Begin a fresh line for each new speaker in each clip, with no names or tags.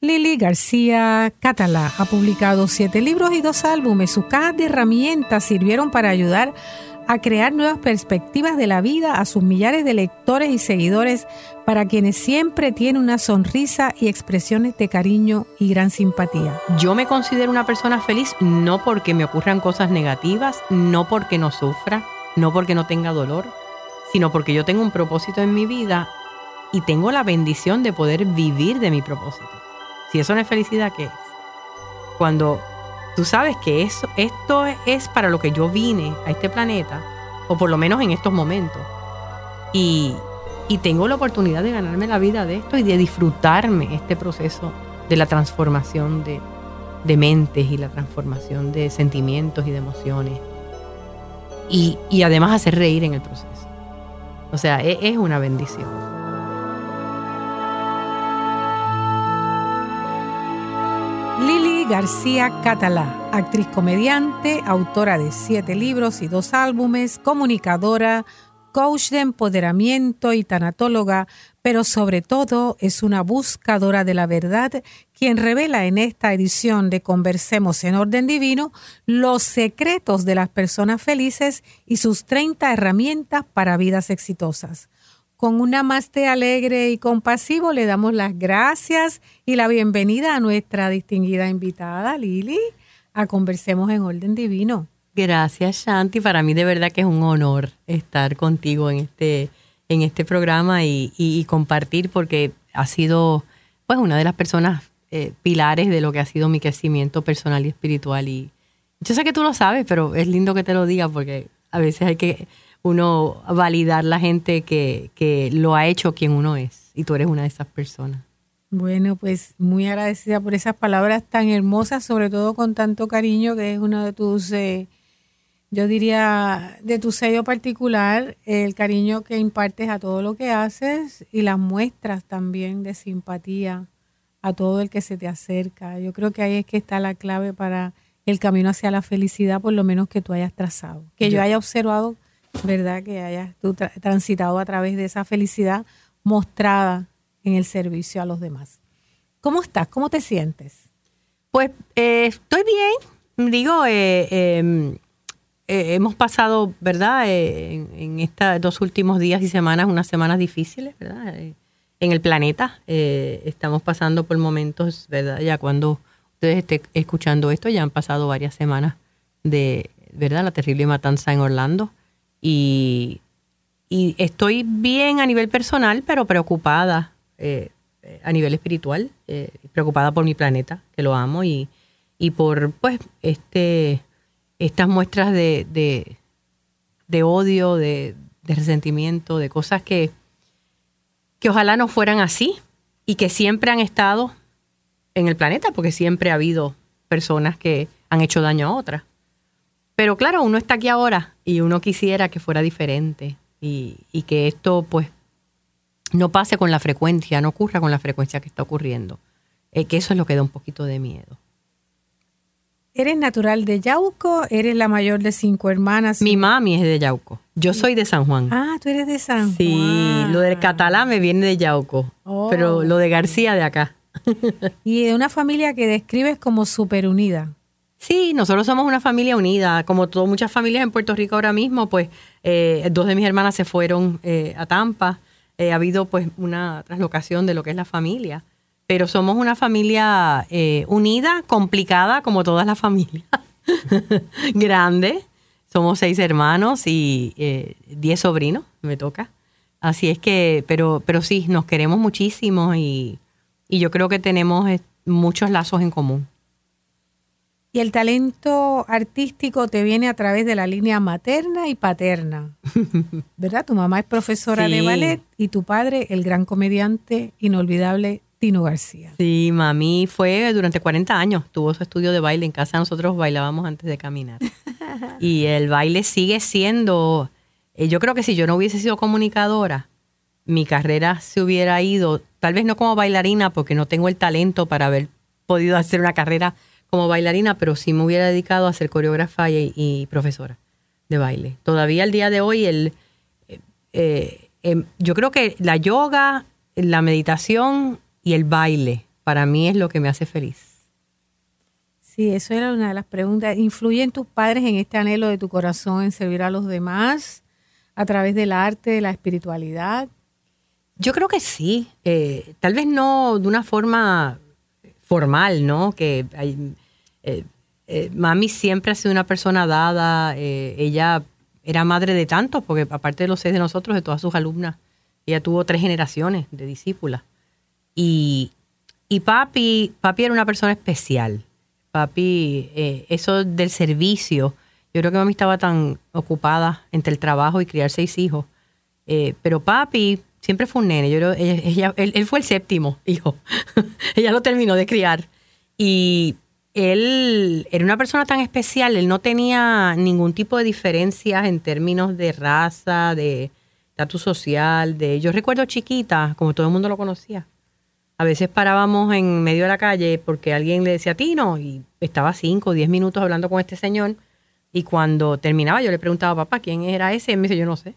Lili García Catalá ha publicado siete libros y dos álbumes. Sus cajas de herramientas sirvieron para ayudar a crear nuevas perspectivas de la vida a sus millares de lectores y seguidores para quienes siempre tiene una sonrisa y expresiones de cariño y gran simpatía.
Yo me considero una persona feliz no porque me ocurran cosas negativas, no porque no sufra, no porque no tenga dolor, sino porque yo tengo un propósito en mi vida y tengo la bendición de poder vivir de mi propósito. Si eso no es felicidad, ¿qué es? Cuando tú sabes que eso, esto es para lo que yo vine a este planeta, o por lo menos en estos momentos, y, tengo la oportunidad de ganarme la vida de esto y de disfrutarme este proceso de la transformación de, mentes y la transformación de sentimientos y de emociones. Y, además hacer reír en el proceso. O sea, es, es una bendición.
García Catalá, actriz comediante, autora de siete libros y dos álbumes, comunicadora, coach de empoderamiento y tanatóloga, pero sobre todo es una buscadora de la verdad, quien revela en esta edición de Conversemos en Orden Divino los secretos de las personas felices y sus 30 herramientas para vidas exitosas. Con una de alegre y compasivo le damos las gracias y la bienvenida a nuestra distinguida invitada, Lili, a Conversemos en Orden Divino.
Gracias, Shanti. Para mí de verdad que es un honor estar contigo en este, en este programa y, compartir porque ha sido pues una de las personas eh, pilares de lo que ha sido mi crecimiento personal y espiritual. Y yo sé que tú lo sabes, pero es lindo que te lo diga porque a veces hay que uno validar la gente que, que lo ha hecho quien uno es. Y tú eres una de esas personas.
Bueno, pues muy agradecida por esas palabras tan hermosas, sobre todo con tanto cariño, que es uno de tus, eh, yo diría, de tu sello particular, el cariño que impartes a todo lo que haces y las muestras también de simpatía a todo el que se te acerca. Yo creo que ahí es que está la clave para el camino hacia la felicidad, por lo menos que tú hayas trazado. Que yo haya observado ¿verdad? Que hayas tú transitado a través de esa felicidad mostrada en el servicio a los demás. ¿Cómo estás? ¿Cómo te sientes?
Pues eh, estoy bien. Digo, eh, em, eh, hemos pasado, ¿verdad? en, estos dos últimos días y semanas, unas semanas difíciles, ¿verdad? en el planeta. estamos pasando por momentos, ¿verdad? Ya cuando ustedes estén escuchando esto, ya han pasado varias semanas de, ¿verdad? La terrible matanza en Orlando. Y, estoy bien a nivel personal, pero preocupada eh, a nivel espiritual, eh, preocupada por mi planeta, que lo amo, y, y por pues este estas muestras de, de, odio, de, de, resentimiento, de cosas que, que ojalá no fueran así y que siempre han estado en el planeta, porque siempre ha habido personas que han hecho daño a otras. Pero claro, uno está aquí ahora y uno quisiera que fuera diferente y, que esto pues no pase con la frecuencia, no ocurra con la frecuencia que está ocurriendo. Eh, que eso es lo que da un poquito de miedo.
¿Eres natural de Yauco? ¿Eres la mayor de cinco hermanas?
Mi mami es de Yauco. Yo soy de San Juan.
Ah, tú eres de San Juan.
Sí, lo del catalán me viene de Yauco, pero lo de García de acá.
y de una familia que describes como súper unida.
Sí, nosotros somos una familia unida. Como todas muchas familias en Puerto Rico ahora mismo, pues eh, dos de mis hermanas se fueron eh, a Tampa. Eh, ha habido pues una traslocación de lo que es la familia. Pero somos una familia unida, complicada, como todas las familias. Grande. Somos seis hermanos y diez sobrinos, me toca. Así es que, pero, pero sí, nos queremos muchísimo y, y yo creo que tenemos muchos lazos en común.
Y el talento artístico te viene a través de la línea materna y paterna, ¿verdad? Tu mamá es profesora de ballet y tu padre el gran comediante inolvidable Tino García.
Sí, mami fue durante 40 años, tuvo su estudio de baile en casa, nosotros bailábamos antes de caminar. y el baile sigue siendo, eh, yo creo que si yo no hubiese sido comunicadora, mi carrera se hubiera ido, tal vez no como bailarina, porque no tengo el talento para haber podido hacer una carrera como bailarina, pero sí me hubiera dedicado a ser coreógrafa y, profesora de baile. Todavía al día de hoy, el, eh, eh, em, yo creo que la yoga, la meditación y el baile para mí es lo que me hace feliz.
Sí, eso era una de las preguntas. ¿Influyen tus padres en este anhelo de tu corazón en servir a los demás a través del arte, de la espiritualidad?
Yo creo que sí. Eh, tal vez no de una forma formal, ¿no? Que eh, eh, mami siempre ha sido una persona dada. ella era madre de tantos, porque aparte de los seis de nosotros, de todas sus alumnas, ella tuvo tres generaciones de discípulas. Y, y papi, papi era una persona especial. Papi, eh, eso del servicio, yo creo que mami estaba tan ocupada entre el trabajo y criar seis hijos. Eh, pero papi siempre fue un nene. Yo él, él, fue el séptimo hijo. ella lo terminó de criar. Y él era una persona tan especial, él no tenía ningún tipo de diferencias en términos de raza, de estatus social, de yo recuerdo chiquita, como todo el mundo lo conocía. A veces parábamos en medio de la calle porque alguien le decía Tino y estaba cinco o diez minutos hablando con este señor y cuando terminaba yo le preguntaba papá quién era ese y me dice yo no sé.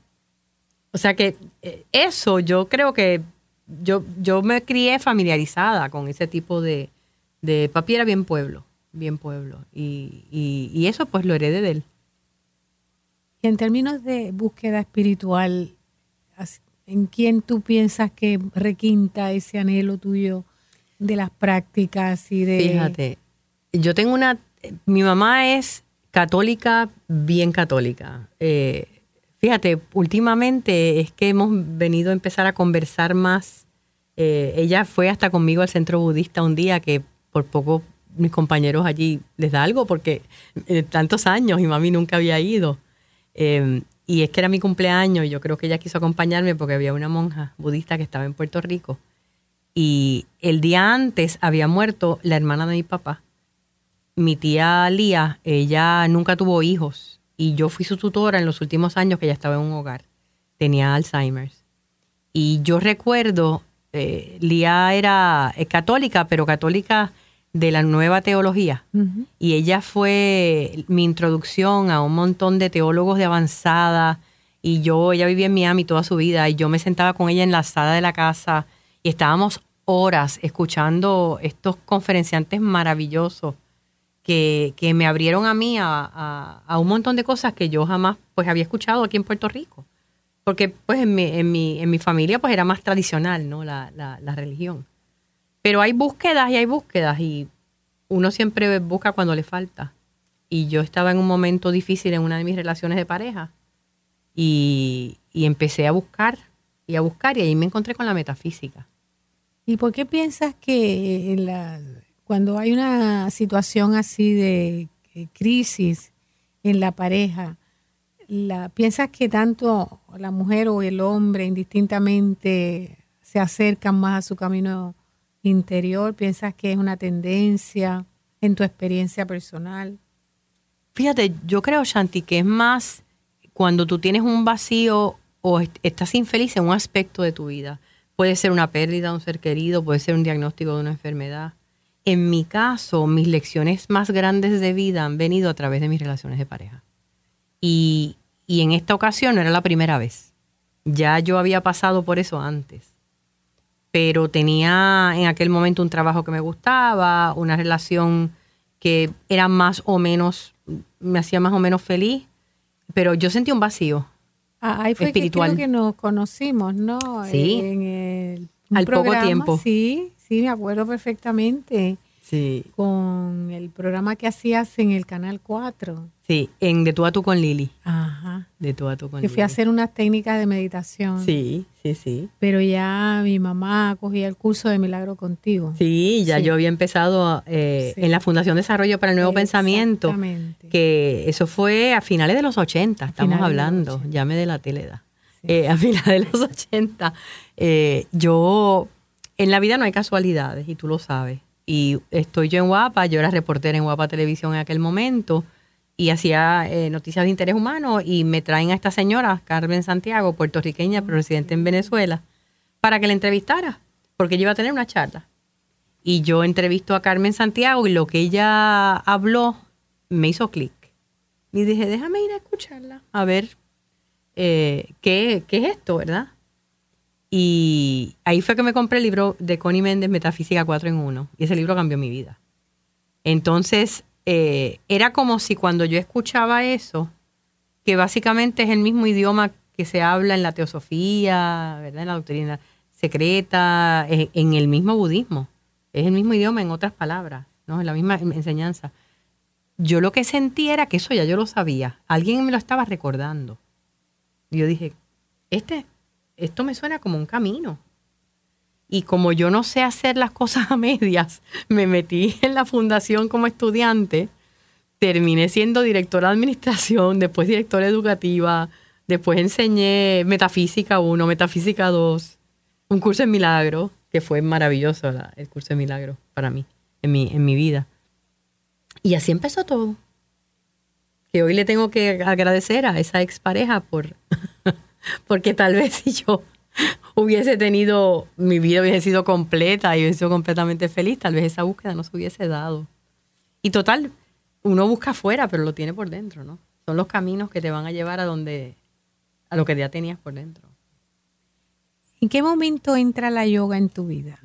O sea que eh, eso yo creo que yo, yo me crié familiarizada con ese tipo de, de papi era bien pueblo bien pueblo. Y, y, eso pues lo heredé de él.
Y en términos de búsqueda espiritual, ¿en quién tú piensas que requinta ese anhelo tuyo de las prácticas y de...
Fíjate, yo tengo una... Mi mamá es católica, bien católica. Eh, fíjate, últimamente es que hemos venido a empezar a conversar más. Eh, ella fue hasta conmigo al centro budista un día que por poco mis compañeros allí les da algo porque eh, tantos años y mami nunca había ido. Em, y es que era mi cumpleaños y yo creo que ella quiso acompañarme porque había una monja budista que estaba en Puerto Rico. Y el día antes había muerto la hermana de mi papá. Mi tía Lía, ella nunca tuvo hijos y yo fui su tutora en los últimos años que ella estaba en un hogar. Tenía Alzheimer's. Y yo recuerdo, eh, Lía era católica, pero católica de la nueva teología. Y ella fue mi introducción a un montón de teólogos de avanzada. Y yo, ella vivía en Miami toda su vida y yo me sentaba con ella en la sala de la casa y estábamos horas escuchando estos conferenciantes maravillosos que, que me abrieron a mí a, a, un montón de cosas que yo jamás pues había escuchado aquí en Puerto Rico. Porque pues en mi, en mi, en mi familia pues era más tradicional, ¿no? La, la, la religión. Pero hay búsquedas y hay búsquedas y uno siempre busca cuando le falta. Y yo estaba en un momento difícil en una de mis relaciones de pareja y, empecé a buscar y a buscar y ahí me encontré con la metafísica.
¿Y por qué piensas que la, cuando hay una situación así de crisis en la pareja, piensas que tanto la mujer o el hombre indistintamente se acercan más a su camino interior? ¿Piensas que es una tendencia en tu experiencia personal?
Fíjate, yo creo, Shanti, que es más cuando tú tienes un vacío o estás infeliz en un aspecto de tu vida. Puede ser una pérdida de un ser querido, puede ser un diagnóstico de una enfermedad. En mi caso, mis lecciones más grandes de vida han venido a través de mis relaciones de pareja. Y, y en esta ocasión no era la primera vez. Ya yo había pasado por eso antes pero tenía en aquel momento un trabajo que me gustaba, una relación que era más o menos, me hacía más o menos feliz, pero yo sentí un vacío
ah, ahí fue espiritual. Que, que nos conocimos, ¿no?
Sí.
En el,
Al poco tiempo.
Sí, sí, me acuerdo perfectamente.
Sí.
Con el programa que hacías en el Canal 4.
Sí, en De tú a tú con Lili.
Ajá.
De tú a tú con
que fui a hacer unas técnicas de meditación.
Sí, sí, sí.
Pero ya mi mamá cogía el curso de Milagro contigo.
Sí, ya yo había empezado eh, en la Fundación Desarrollo para el Nuevo Pensamiento. Que eso fue a finales de los 80, estamos hablando. Ya me la teleda. Eh, a finales de los 80. Eh, yo, en la vida no hay casualidades y tú lo sabes. Y estoy yo en Guapa, yo era reportera en Guapa Televisión en aquel momento y hacía eh, noticias de interés humano y me traen a esta señora, Carmen Santiago, puertorriqueña, pero residente en Venezuela, para que la entrevistara, porque ella iba a tener una charla. Y yo entrevisto a Carmen Santiago y lo que ella habló me hizo clic. Y dije, déjame ir a escucharla, a ver eh, qué, qué es esto, ¿verdad? Y ahí fue que me compré el libro de Connie Méndez, Metafísica 4 en 1. Y ese libro cambió mi vida. Entonces, eh, era como si cuando yo escuchaba eso, que básicamente es el mismo idioma que se habla en la teosofía, ¿verdad? en la doctrina secreta, en el mismo budismo. Es el mismo idioma en otras palabras, ¿no? En la misma enseñanza. Yo lo que sentí era que eso ya yo lo sabía. Alguien me lo estaba recordando. Y yo dije, este, esto me suena como un camino. Y como yo no sé hacer las cosas a medias, me metí en la fundación como estudiante, terminé siendo directora de administración, después directora educativa, después enseñé metafísica 1, metafísica 2, un curso en milagro, que fue maravilloso el curso de milagro para mí, en mi, en mi vida. Y así empezó todo. Que hoy le tengo que agradecer a esa expareja por, porque tal vez si yo hubiese tenido, mi vida hubiese sido completa y hubiese sido completamente feliz, tal vez esa búsqueda no se hubiese dado. Y total, uno busca afuera, pero lo tiene por dentro, ¿no? Son los caminos que te van a llevar a donde, a lo que ya tenías por dentro.
¿En qué momento entra la yoga en tu vida?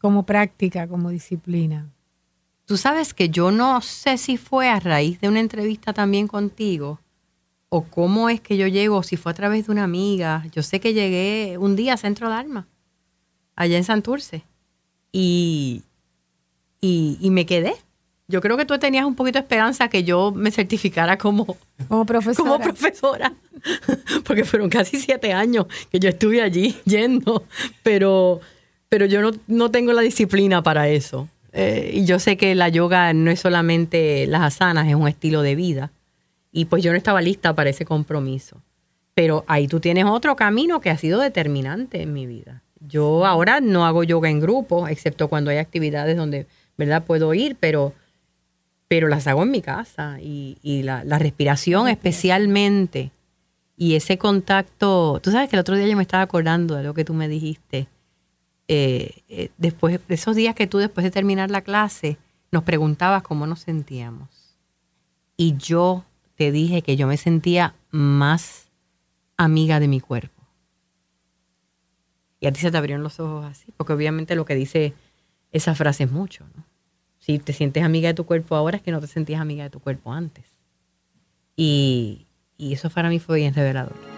Como práctica, como disciplina.
Tú sabes que yo no sé si fue a raíz de una entrevista también contigo o cómo es que yo llego, si fue a través de una amiga. Yo sé que llegué un día a Centro Dharma, allá en Santurce, y, y, me quedé. Yo creo que tú tenías un poquito de esperanza que yo me certificara como,
como profesora.
Como profesora. Porque fueron casi siete años que yo estuve allí yendo, pero, pero yo no, no tengo la disciplina para eso. Eh, y yo sé que la yoga no es solamente las asanas, es un estilo de vida. Y pues yo no estaba lista para ese compromiso. Pero ahí tú tienes otro camino que ha sido determinante en mi vida. Yo ahora no hago yoga en grupo, excepto cuando hay actividades donde, ¿verdad? Puedo ir, pero, pero las hago en mi casa. Y, la, respiración especialmente. Y ese contacto, tú sabes que el otro día yo me estaba acordando de lo que tú me dijiste. Eh, eh, después de esos días que tú después de terminar la clase nos preguntabas cómo nos sentíamos. Y yo te dije que yo me sentía más amiga de mi cuerpo. Y a ti se te abrieron los ojos así, porque obviamente lo que dice esa frase es mucho, ¿no? Si te sientes amiga de tu cuerpo ahora es que no te sentías amiga de tu cuerpo antes. Y, y eso para mí fue bien revelador.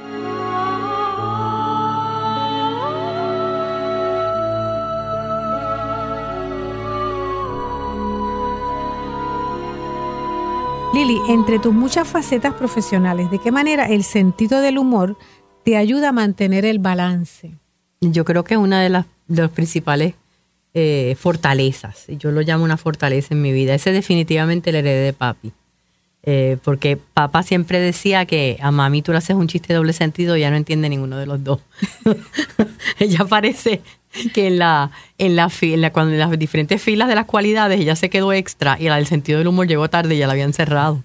Lili, entre tus muchas facetas profesionales, ¿de qué manera el sentido del humor te ayuda a mantener el balance?
Yo creo que una de las, principales eh, fortalezas, yo lo llamo una fortaleza en mi vida, ese definitivamente el heredé de papi. Eh, porque papá siempre decía que a mami tú le haces un chiste doble sentido ya no entiende ninguno de los dos. Ella parece que en la, en la, en cuando las diferentes filas de las cualidades ella se quedó extra y la del sentido del humor llegó tarde y ya la habían cerrado.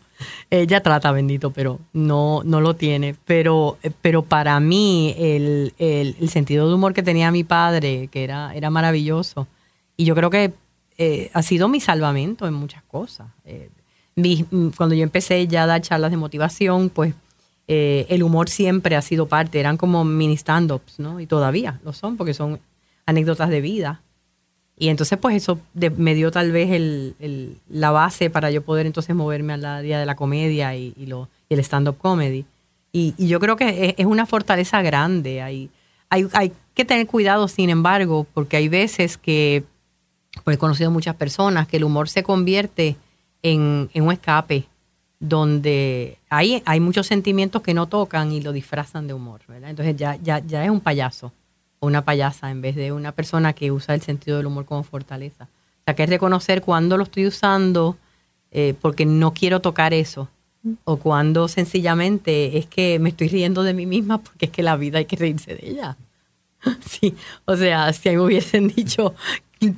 Ella trata, bendito, pero no, no lo tiene. Pero, pero para mí el, el, sentido de humor que tenía mi padre, que era, era maravilloso, y yo creo que eh, ha sido mi salvamento en muchas cosas. Eh, cuando yo empecé ya a dar charlas de motivación, pues eh, el humor siempre ha sido parte, eran como mini stand-ups, ¿no? Y todavía lo son, porque son anécdotas de vida. Y entonces, pues eso me dio tal vez el, la base para yo poder entonces moverme al área de la comedia y, lo, el stand-up comedy. Y, yo creo que es, una fortaleza grande. Hay, hay, hay, que tener cuidado, sin embargo, porque hay veces que, pues he conocido muchas personas, que el humor se convierte en, en un escape donde hay, hay muchos sentimientos que no tocan y lo disfrazan de humor. Entonces ya, ya, ya es un payaso una payasa en vez de una persona que usa el sentido del humor como fortaleza. O sea, que es reconocer cuándo lo estoy usando eh, porque no quiero tocar eso o cuando sencillamente es que me estoy riendo de mí misma porque es que la vida hay que reírse de ella. Sí, o sea, si a mí me hubiesen dicho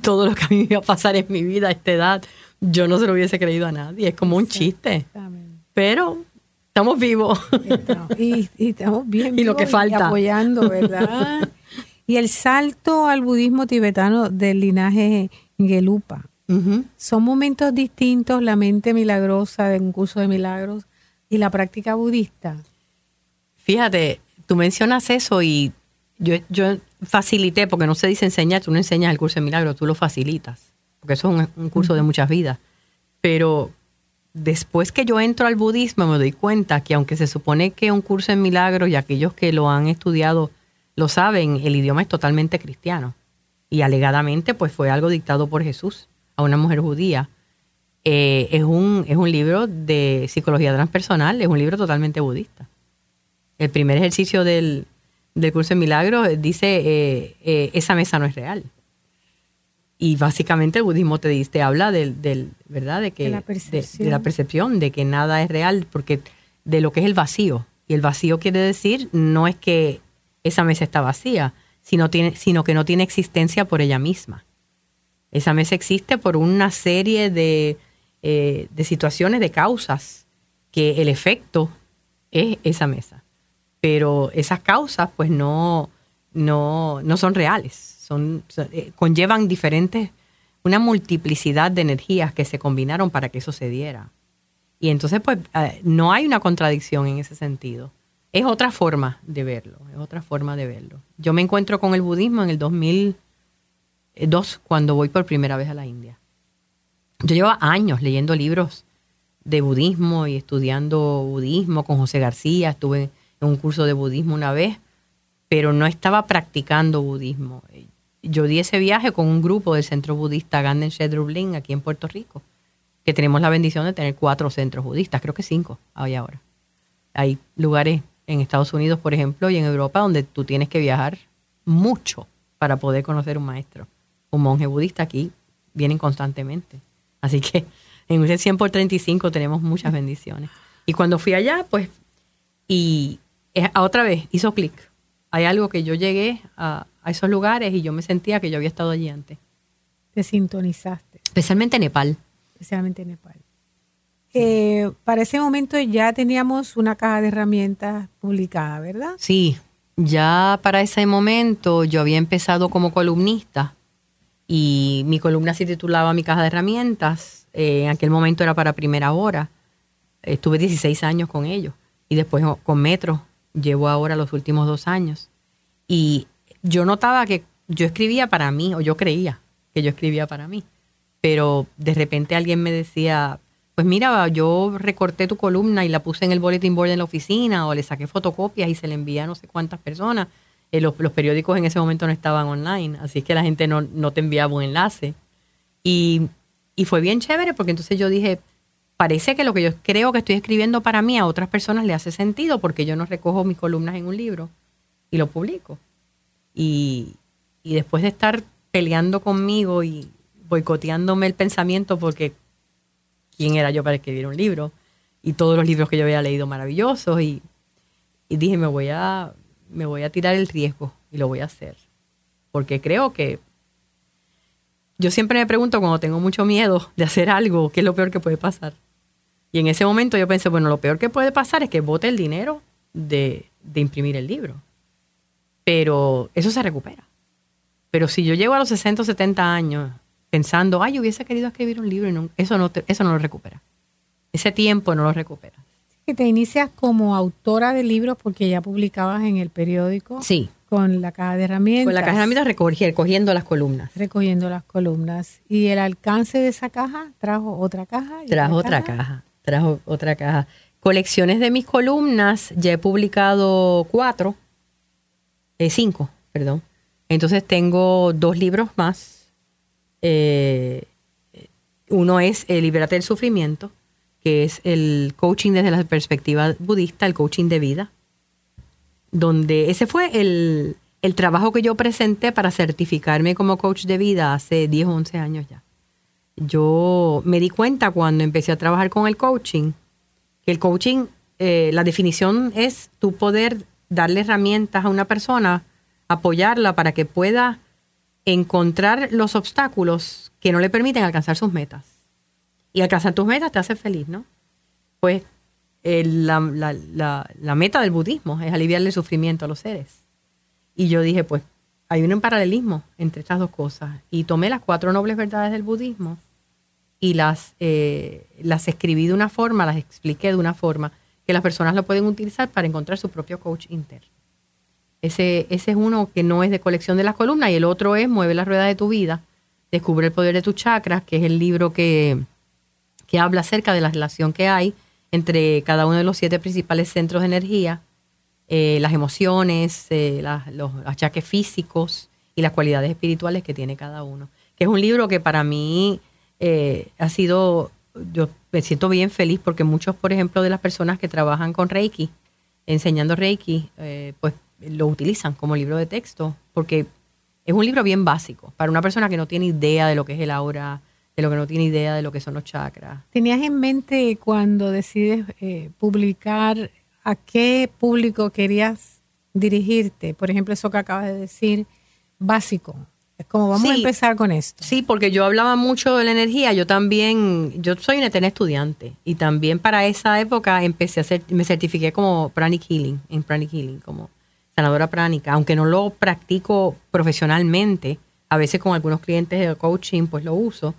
todo lo que a mí me iba a pasar en mi vida a esta edad, yo no se lo hubiese creído a nadie. Es como un chiste. Pero estamos vivos.
Y, estamos bien.
y lo que falta.
apoyando, ¿verdad? Y el salto al budismo tibetano del linaje Gelupa. Son momentos distintos, la mente milagrosa de un curso de milagros y la práctica budista.
Fíjate, tú mencionas eso y yo, yo facilité, porque no se dice enseñar, tú no enseñas el curso de milagros, tú lo facilitas, porque eso es un, curso de muchas vidas. Pero después que yo entro al budismo me doy cuenta que aunque se supone que un curso en milagros y aquellos que lo han estudiado lo saben, el idioma es totalmente cristiano. Y alegadamente pues fue algo dictado por Jesús a una mujer judía. Eh, es, un, es un libro de psicología transpersonal, es un libro totalmente budista. El primer ejercicio del, curso en milagros dice, eh, eh, esa mesa no es real. Y básicamente el budismo te, te habla del, del ¿verdad? De que
de la,
de, la percepción, de que nada es real, porque de lo que es el vacío. Y el vacío quiere decir no es que esa mesa está vacía, sino, que no tiene existencia por ella misma. Esa mesa existe por una serie de, eh, de situaciones, de causas, que el efecto es esa mesa. Pero esas causas pues no, no, no son reales son, eh, conllevan diferentes, una multiplicidad de energías que se combinaron para que eso se diera. Y entonces, pues, eh, no hay una contradicción en ese sentido. Es otra forma de verlo, es otra forma de verlo. Yo me encuentro con el budismo en el 2002, cuando voy por primera vez a la India. Yo llevo años leyendo libros de budismo y estudiando budismo con José García. Estuve en un curso de budismo una vez, pero no estaba practicando budismo yo di ese viaje con un grupo del centro budista Ganden Shedrublin aquí en Puerto Rico, que tenemos la bendición de tener cuatro centros budistas, creo que cinco hay ahora. Hay lugares en Estados Unidos, por ejemplo, y en Europa donde tú tienes que viajar mucho para poder conocer un maestro. Un monje budista aquí vienen constantemente. Así que en ese 100 por 35 tenemos muchas bendiciones. Y cuando fui allá, pues, y otra vez hizo clic. Hay algo que yo llegué a, a esos lugares y yo me sentía que yo había estado allí antes.
Te sintonizaste.
Especialmente en Nepal.
Especialmente en Nepal. Eh, para ese momento ya teníamos una caja de herramientas publicada, ¿verdad?
Sí, ya para ese momento yo había empezado como columnista y mi columna se titulaba Mi caja de herramientas. Eh, en aquel momento era para primera hora. Estuve 16 años con ellos y después con Metro llevo ahora los últimos dos años. Y yo notaba que yo escribía para mí, o yo creía que yo escribía para mí, pero de repente alguien me decía, pues mira, yo recorté tu columna y la puse en el bulletin board en la oficina, o le saqué fotocopias y se le envía a no sé cuántas personas. Eh, los, periódicos en ese momento no estaban online, así es que la gente no, no te enviaba un enlace. Y, y fue bien chévere porque entonces yo dije, parece que lo que yo creo que estoy escribiendo para mí a otras personas le hace sentido porque yo no recojo mis columnas en un libro y lo publico. Y, después de estar peleando conmigo y boicoteándome el pensamiento porque quién era yo para escribir un libro. Y todos los libros que yo había leído maravillosos y, dije me voy a me voy a tirar el riesgo y lo voy a hacer. Porque creo que yo siempre me pregunto cuando tengo mucho miedo de hacer algo qué es lo peor que puede pasar y en ese momento yo pensé bueno lo peor que puede pasar es que bote el dinero de, de imprimir el libro. Pero eso se recupera. Pero si yo llego a los 60 o 70 años pensando, ay, yo hubiese querido escribir un libro, y eso, no eso no lo recupera. Ese tiempo no lo recupera.
Que te inicias como autora de libros porque ya publicabas en el periódico.
Sí.
Con la caja de herramientas.
Con la caja de herramientas recogiendo las columnas.
Recogiendo las columnas. ¿Y el alcance de esa caja trajo otra caja?
Trajo otra caja? Trajo otra caja. Colecciones de mis columnas, ya he publicado cuatro eh, cinco, perdón. Entonces tengo dos libros más. Eh, uno es el Liberate del Sufrimiento, que es el coaching desde la perspectiva budista, el coaching de vida, donde ese fue el, el trabajo que yo presenté para certificarme como coach de vida hace 10 o 11 años ya. Yo me di cuenta cuando empecé a trabajar con el coaching, que el coaching, eh, la definición es tu poder darle herramientas a una persona, apoyarla para que pueda encontrar los obstáculos que no le permiten alcanzar sus metas. Y alcanzar tus metas te hace feliz, ¿no? Pues la, meta del budismo es aliviarle el sufrimiento a los seres. Y yo dije, pues hay un paralelismo entre estas dos cosas. Y tomé las cuatro nobles verdades del budismo y las, eh, las escribí de una forma, las expliqué de una forma que las personas lo pueden utilizar para encontrar su propio coach interno. Ese, ese es uno que no es de colección de las columnas y el otro es Mueve la rueda de tu vida, Descubre el poder de tus chakras, que es el libro que, que habla acerca de la relación que hay entre cada uno de los siete principales centros de energía, eh, las emociones, eh, los achaques físicos y las cualidades espirituales que tiene cada uno. Que es un libro que para mí eh, ha sido, yo me siento bien feliz porque muchos, por ejemplo, de las personas que trabajan con Reiki, enseñando Reiki, pues lo utilizan como libro de texto, porque es un libro bien básico para una persona que no tiene idea de lo que es el aura, de lo que no tiene idea de lo que son los chakras.
¿Tenías en mente cuando decides eh, publicar a qué público querías dirigirte? Por ejemplo, eso que acabas de decir, básico. Es como vamos a empezar con esto.
Sí, porque yo hablaba mucho de la energía. Yo también, yo soy una eterna estudiante y también para esa época empecé a hacer, me certifiqué como pranic healing, en pranic healing, como sanadora pránica, aunque no lo practico profesionalmente, a veces con algunos clientes de coaching pues lo uso,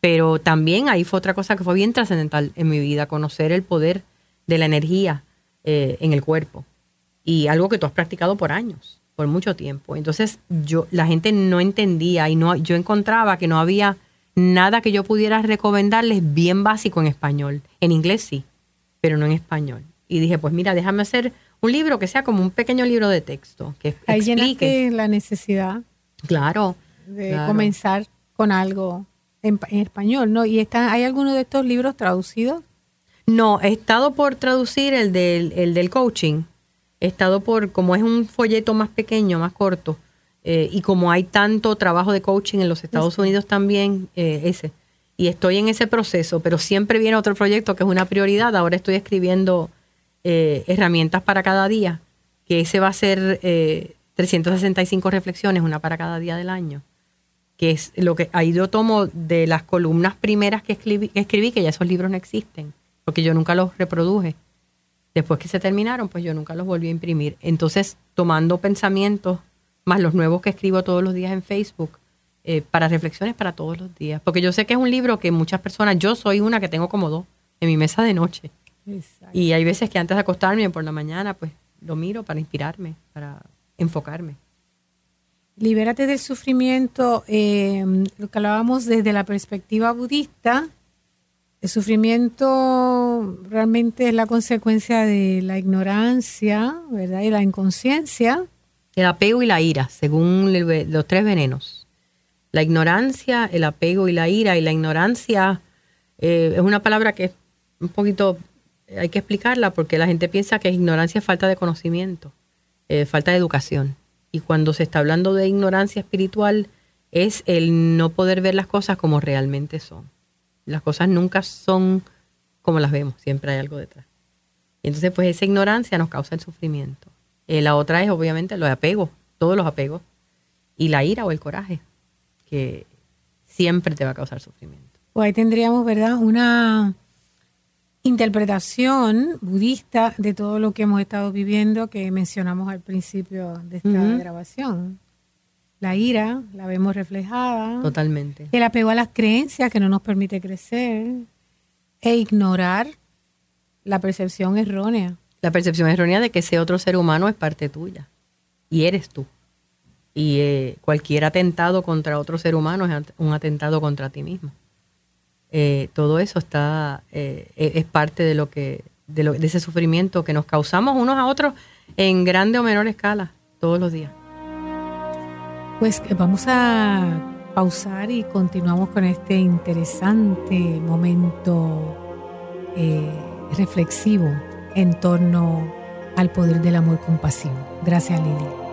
pero también ahí fue otra cosa que fue bien trascendental en mi vida, conocer el poder de la energía eh, en el cuerpo y algo que tú has practicado por años, por mucho tiempo. Entonces yo la gente no entendía y no yo encontraba que no había nada que yo pudiera recomendarles bien básico en español. En inglés sí, pero no en español. Y dije, pues mira, déjame hacer un libro que sea como un pequeño libro de texto que
Ahí explique la necesidad.
Claro.
De comenzar con algo en, español, ¿no? ¿Y está, hay alguno de estos libros traducidos?
No, he estado por traducir el del, el del coaching. He estado por, como es un folleto más pequeño, más corto, eh, y como hay tanto trabajo de coaching en los Estados Unidos también, eh, ese. Y estoy en ese proceso, pero siempre viene otro proyecto que es una prioridad. Ahora estoy escribiendo eh, herramientas para cada día, que ese va a ser 365 eh, reflexiones, una para cada día del año, que es lo que ahí yo tomo de las columnas primeras que escribí, que escribí, que ya esos libros no existen, porque yo nunca los reproduje. Después que se terminaron, pues yo nunca los volví a imprimir. Entonces, tomando pensamientos, más los nuevos que escribo todos los días en Facebook, eh, para reflexiones para todos los días. Porque yo sé que es un libro que muchas personas, yo soy una que tengo como dos en mi mesa de noche. Y hay veces que antes de acostarme por la mañana, pues lo miro para inspirarme, para enfocarme.
Libérate del sufrimiento, eh, lo que hablábamos desde la perspectiva budista, el sufrimiento realmente es la consecuencia de la ignorancia, ¿verdad? Y la inconsciencia.
El apego y la ira, según los tres venenos. La ignorancia, el apego y la ira. Y la ignorancia eh, es una palabra que es un poquito hay que explicarla porque la gente piensa que ignorancia es falta de conocimiento, eh, falta de educación. Y cuando se está hablando de ignorancia espiritual es el no poder ver las cosas como realmente son. Las cosas nunca son como las vemos, siempre hay algo detrás. Y entonces pues esa ignorancia nos causa el sufrimiento. Eh, la otra es obviamente lo de apego, todos los apegos. Y la ira o el coraje, que siempre te va a causar sufrimiento.
Pues ahí tendríamos, ¿verdad? Una interpretación budista de todo lo que hemos estado viviendo que mencionamos al principio de esta grabación. La ira la vemos reflejada.
Totalmente.
El apego a las creencias que no nos permite crecer e ignorar la percepción errónea.
La percepción errónea de que ese otro ser humano es parte tuya y eres tú. Y eh, cualquier atentado contra otro ser humano es un atentado contra ti mismo. Eh, todo eso está eh, e-, es parte de lo que de, lo, de ese sufrimiento que nos causamos unos a otros en grande o menor escala todos los días.
Pues eh, vamos a pausar y continuamos con este interesante momento reflexivo en torno al poder del amor compasivo. Gracias, Lili.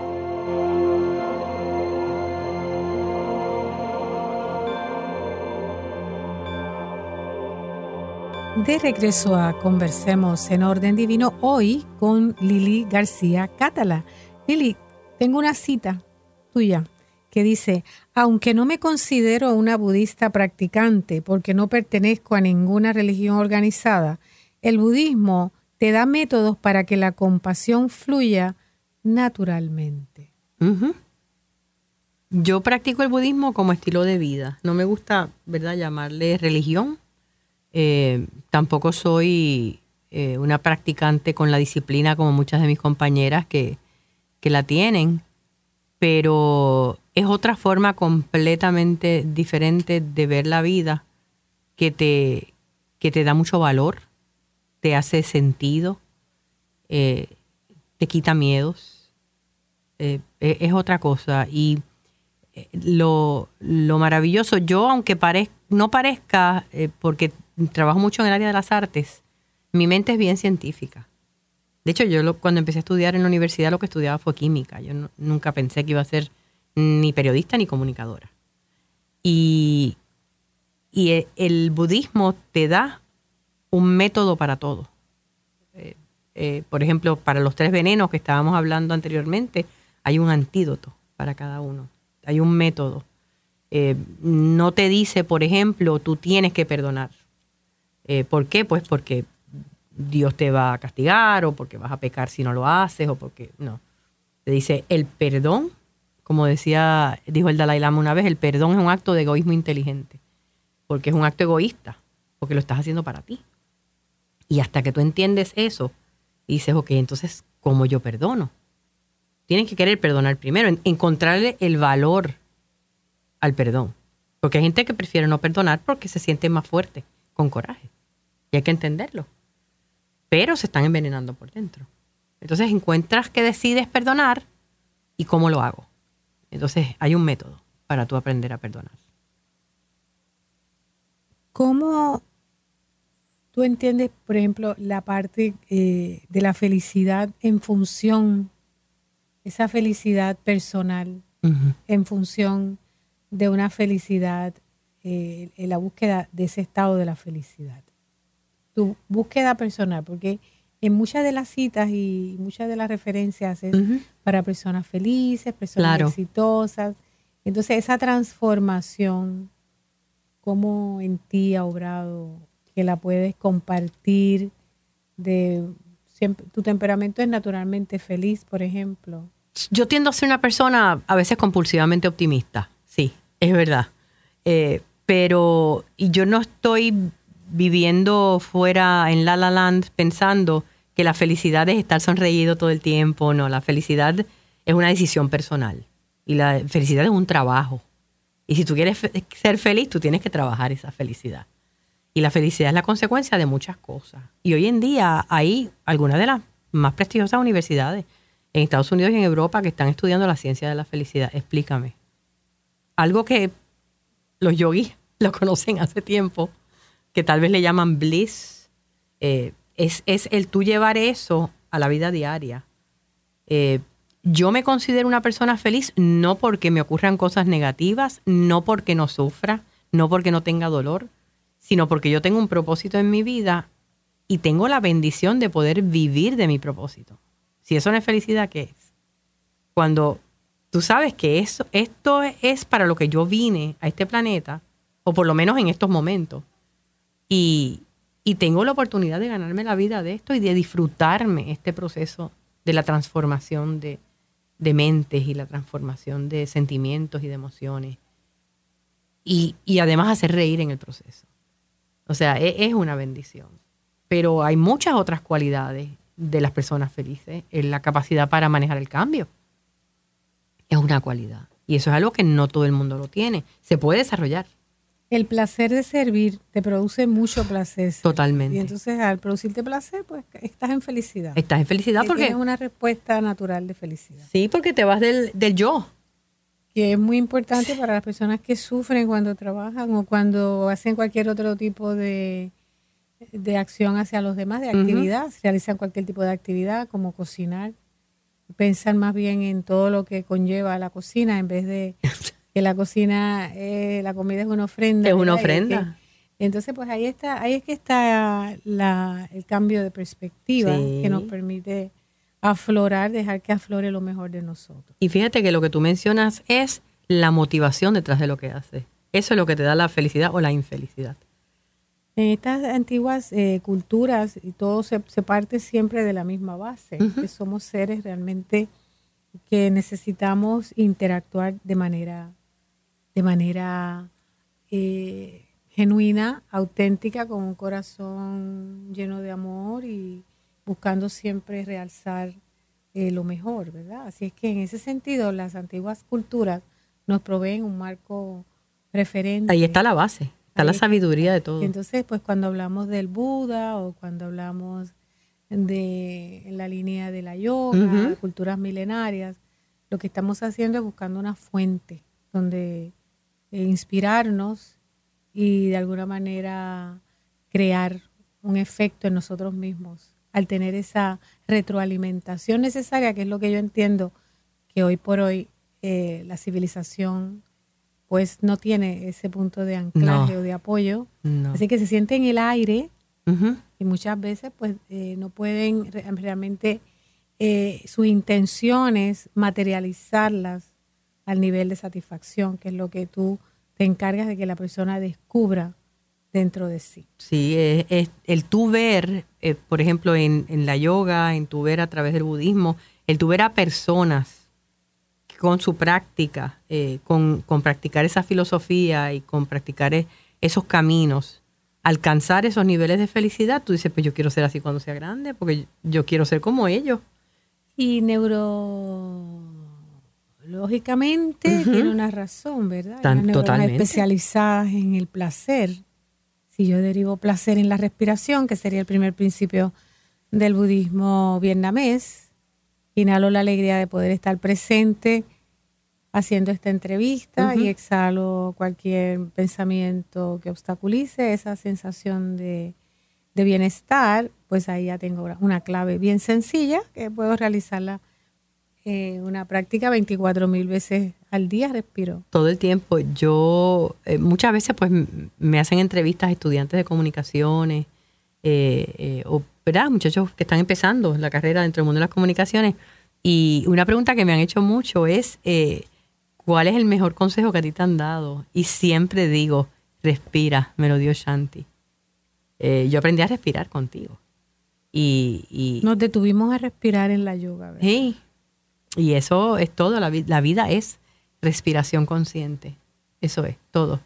De regreso a Conversemos en Orden Divino, hoy con Lili García Cátala. Lili, tengo una cita tuya que dice, aunque no me considero una budista practicante porque no pertenezco a ninguna religión organizada, el budismo te da métodos para que la compasión fluya naturalmente.
Yo practico el budismo como estilo de vida. No me gusta, ¿verdad?, llamarle religión eh, tampoco soy eh, una practicante con la disciplina como muchas de mis compañeras que, que la tienen, pero es otra forma completamente diferente de ver la vida que te, que te da mucho valor, te hace sentido, eh, te quita miedos. E, es otra cosa. Y lo, lo maravilloso, yo aunque no parezca, porque trabajo mucho en el área de las artes, mi mente es bien científica. De hecho, yo cuando empecé a estudiar en la universidad lo que estudiaba fue química. Yo nunca pensé que iba a ser ni periodista ni comunicadora. Y, y e, el, budismo te da un método para todo. Eh, eh, por ejemplo, para los tres venenos que estábamos hablando anteriormente, hay un antídoto para cada uno. Hay un método. Eh, no te dice, por ejemplo, tú tienes que perdonar. ¿Por qué? Pues porque Dios te va a castigar o porque vas a pecar si no lo haces o porque no. Te dice el perdón, como decía, dijo el Dalai Lama una vez, el perdón es un acto de egoísmo inteligente, porque es un acto egoísta, porque lo estás haciendo para ti. Y hasta que tú entiendes eso, dices, ok, entonces, ¿cómo yo perdono? Tienes que querer perdonar primero, encontrarle el valor al perdón. Porque hay gente que prefiere no perdonar porque se siente más fuerte, con coraje. Y hay que entenderlo pero se están envenenando por dentro. Entonces encuentras que decides perdonar y cómo lo hago. Entonces hay un método para tú aprender a perdonar.
¿Cómo tú entiendes, por ejemplo, la parte eh, de la felicidad en función, esa felicidad personal, en función de una felicidad, eh, en la búsqueda de ese estado de la felicidad? Tu búsqueda personal, porque en muchas de las citas y muchas de las referencias es para personas felices, personas exitosas. Entonces, esa transformación, ¿cómo en ti ha obrado? Que la puedes compartir de siempre, tu temperamento es naturalmente feliz, por ejemplo.
Yo tiendo a ser una persona a veces compulsivamente optimista, sí, es verdad. Eh, pero yo no estoy viviendo fuera en La La Land pensando que la felicidad es estar sonreído todo el tiempo. No, la felicidad es una decisión personal y la felicidad es un trabajo. Y si tú quieres ser feliz, tú tienes que trabajar esa felicidad. Y la felicidad es la consecuencia de muchas cosas. Y hoy en día hay algunas de las más prestigiosas universidades en Estados Unidos y en Europa que están estudiando la ciencia de la felicidad. Explícame. Algo que los yogis lo conocen hace tiempo, que tal vez le llaman bliss, eh, es, el tú llevar eso a la vida diaria. Eh, yo me considero una persona feliz no porque me ocurran cosas negativas, no porque no sufra, no porque no tenga dolor, sino porque yo tengo un propósito en mi vida y tengo la bendición de poder vivir de mi propósito. Si eso no es felicidad, ¿qué es? Cuando tú sabes que eso, esto es para lo que yo vine a este planeta, o por lo menos en estos momentos, y, tengo la oportunidad de ganarme la vida de esto y de disfrutarme este proceso de la transformación de, mentes y la transformación de sentimientos y de emociones. Y, además hacer reír en el proceso. O sea, e, es, una bendición. Pero hay muchas otras cualidades de las personas felices. La capacidad para manejar el cambio es una cualidad. Y eso es algo que no todo el mundo lo tiene. Se puede desarrollar
el placer de servir te produce mucho placer.
Totalmente.
Y entonces al producirte placer, pues estás en felicidad.
Estás en felicidad porque...
Es una respuesta natural de felicidad.
Sí, porque te vas del, yo.
Que es muy importante para las personas que sufren cuando trabajan o cuando hacen cualquier otro tipo de, de acción hacia los demás, de actividad, realizan cualquier tipo de actividad como cocinar. Pensar más bien en todo lo que conlleva la cocina en vez de que la cocina, eh, la comida es una ofrenda.
Es una ofrenda.
entonces, pues ahí está, ahí es que está la, el cambio de perspectiva que nos permite aflorar, dejar que aflore lo mejor de nosotros.
Y fíjate que lo que tú mencionas es la motivación detrás de lo que haces. Eso es lo que te da la felicidad o la infelicidad.
En estas antiguas eh, culturas, y todo se, parte siempre de la misma base, que somos seres realmente que necesitamos interactuar de manera de manera eh, genuina, auténtica, con un corazón lleno de amor y buscando siempre realzar eh, lo mejor, ¿verdad? Así es que en ese sentido las antiguas culturas nos proveen un marco referente.
Ahí está la base, está la sabiduría de todo.
Entonces, pues cuando hablamos del Buda o cuando hablamos de la línea de la yoga, culturas milenarias, lo que estamos haciendo es buscando una fuente donde inspirarnos y de alguna manera crear un efecto en nosotros mismos al tener esa retroalimentación necesaria, que es lo que yo entiendo que hoy por hoy eh, la civilización pues no tiene ese punto de anclaje o de apoyo. Así que se siente en el aire y muchas veces pues eh, no pueden realmente eh, sus intenciones materializarlas al nivel de satisfacción, que es lo que tú te encargas de que la persona descubra dentro de sí.
Sí, es, el tú ver, eh, por ejemplo, en, en, la yoga, en tu ver a través del budismo, el tu ver a personas con su práctica, eh, con, con, practicar esa filosofía y con practicar e, esos caminos, alcanzar esos niveles de felicidad, tú dices, pues yo quiero ser así cuando sea grande, porque yo quiero ser como ellos.
Y neurológicamente tiene una razón, ¿verdad?
Tan, totalmente.
especializadas en el placer si yo derivo placer en la respiración, que sería el primer principio del budismo vietnamés, inhalo la alegría de poder estar presente haciendo esta entrevista y exhalo cualquier pensamiento que obstaculice esa sensación de, de, bienestar, pues ahí ya tengo una clave bien sencilla que puedo realizarla eh, una práctica 24 mil veces al día respiro.
Todo el tiempo. Yo eh, muchas veces pues me hacen entrevistas estudiantes de comunicaciones eh, eh, o ¿verdad? muchachos que están empezando la carrera dentro del mundo de las comunicaciones y una pregunta que me han hecho mucho es ¿cuál es el mejor consejo que a ti te han dado? Y siempre digo, respira, me lo dio Shanti. yo aprendí a respirar contigo. Y,
Nos detuvimos a respirar en la yoga. ¿verdad?
Sí, y eso es todo, la, la vida es respiración consciente. Eso es, todo.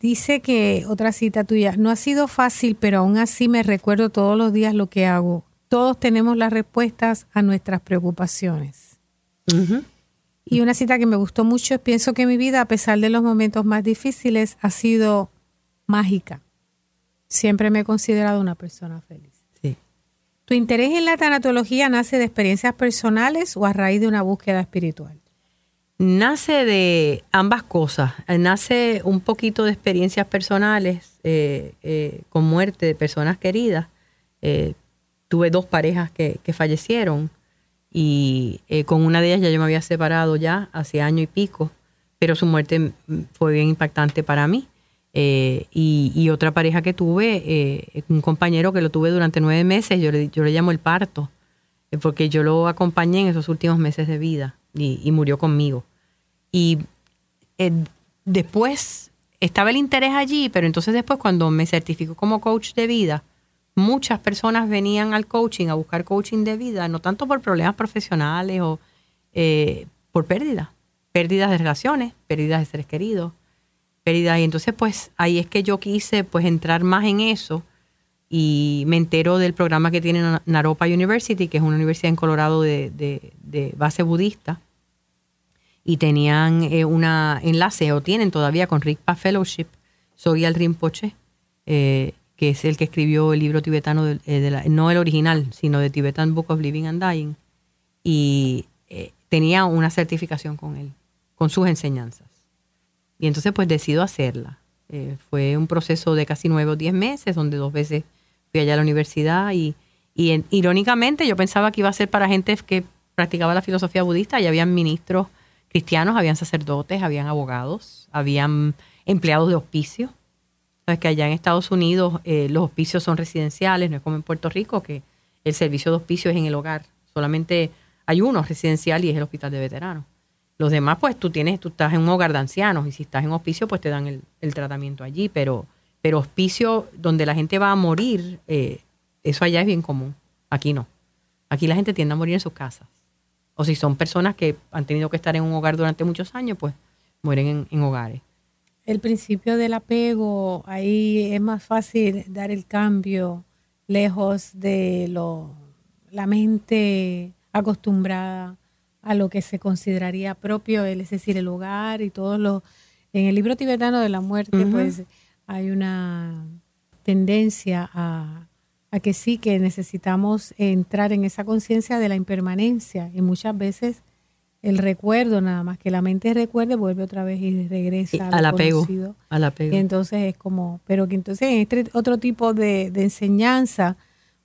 Dice que otra cita tuya, no ha sido fácil, pero aún así me recuerdo todos los días lo que hago. Todos tenemos las respuestas a nuestras preocupaciones. Y una cita que me gustó mucho es, pienso que mi vida, a pesar de los momentos más difíciles, ha sido mágica. Siempre me he considerado una persona feliz. ¿Tu interés en la tanatología nace de experiencias personales o a raíz de una búsqueda espiritual?
Nace de ambas cosas. Nace un poquito de experiencias personales eh, eh, con muerte de personas queridas. Eh, tuve dos parejas que, fallecieron y con una de ellas ya yo me había separado ya hace año y pico, pero su muerte fue bien impactante para mí. Eh, y, otra pareja que tuve, eh, un compañero que lo tuve durante nueve meses, yo le, yo le llamo el parto, eh, porque yo lo acompañé en esos últimos meses de vida y, murió conmigo. Y después estaba el interés allí, pero entonces después cuando me certificó como coach de vida, muchas personas venían al coaching a buscar coaching de vida, no tanto por problemas profesionales o por pérdidas, pérdidas de relaciones, pérdidas de seres queridos, y entonces, pues ahí es que yo quise pues entrar más en eso y me entero del programa que tiene Naropa University, que es una universidad en Colorado de, base budista. Y tenían eh, enlace, o tienen todavía, con Rigpa Fellowship, Sogyal Rinpoche, eh, que es el que escribió el libro tibetano, eh, no el original, sino de Tibetan Book of Living and Dying. Y tenía una certificación con él, con sus enseñanzas. Y entonces pues decido hacerla. Eh, fue un proceso de casi nueve o diez meses, donde dos veces fui allá a la universidad y, irónicamente yo pensaba que iba a ser para gente que practicaba la filosofía budista y habían ministros cristianos, habían sacerdotes, habían abogados, habían empleados de hospicio. Sabes que allá en Estados Unidos eh, los hospicios son residenciales, no es como en Puerto Rico que el servicio de hospicio es en el hogar. Solamente hay uno residencial y es el hospital de veteranos. Los demás, pues tú tienes, tú estás en un hogar de ancianos y si estás en hospicio, pues te dan el, tratamiento allí, pero, pero hospicio donde la gente va a morir, eh, eso allá es bien común. Aquí no. Aquí la gente tiende a morir en sus casas. O si son personas que han tenido que estar en un hogar durante muchos años, pues mueren en, hogares.
El principio del apego, ahí es más fácil dar el cambio lejos de lo, la mente acostumbrada a lo que se consideraría propio, es decir, el hogar y todos los... En el libro tibetano de la muerte, pues hay una tendencia a, a que sí, que necesitamos entrar en esa conciencia de la impermanencia y muchas veces el recuerdo nada más, que la mente recuerde, vuelve otra vez y regresa
al apego. Al apego.
Y entonces es como, pero que entonces en este otro tipo de, enseñanza,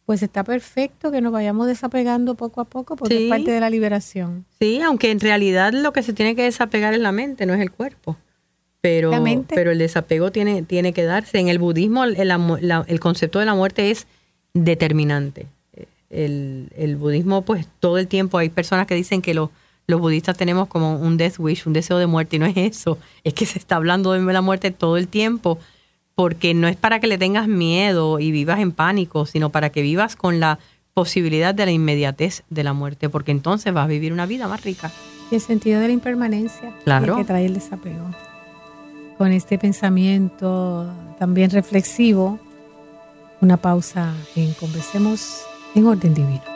pues está perfecto que nos vayamos desapegando poco a poco porque es parte de la liberación.
Sí, aunque en realidad lo que se tiene que desapegar es la mente, no es el cuerpo. Pero, pero el desapego tiene, tiene que darse. En el budismo el, el concepto de la muerte es determinante. El, el budismo, pues todo el tiempo hay personas que dicen que los los budistas tenemos como un death wish, un deseo de muerte, y no es eso, es que se está hablando de la muerte todo el tiempo, porque no es para que le tengas miedo y vivas en pánico, sino para que vivas con la posibilidad de la inmediatez de la muerte, porque entonces vas a vivir una vida más rica.
Y el sentido de la impermanencia
claro.
que trae el desapego. Con este pensamiento también reflexivo, una pausa en Conversemos en Orden Divino.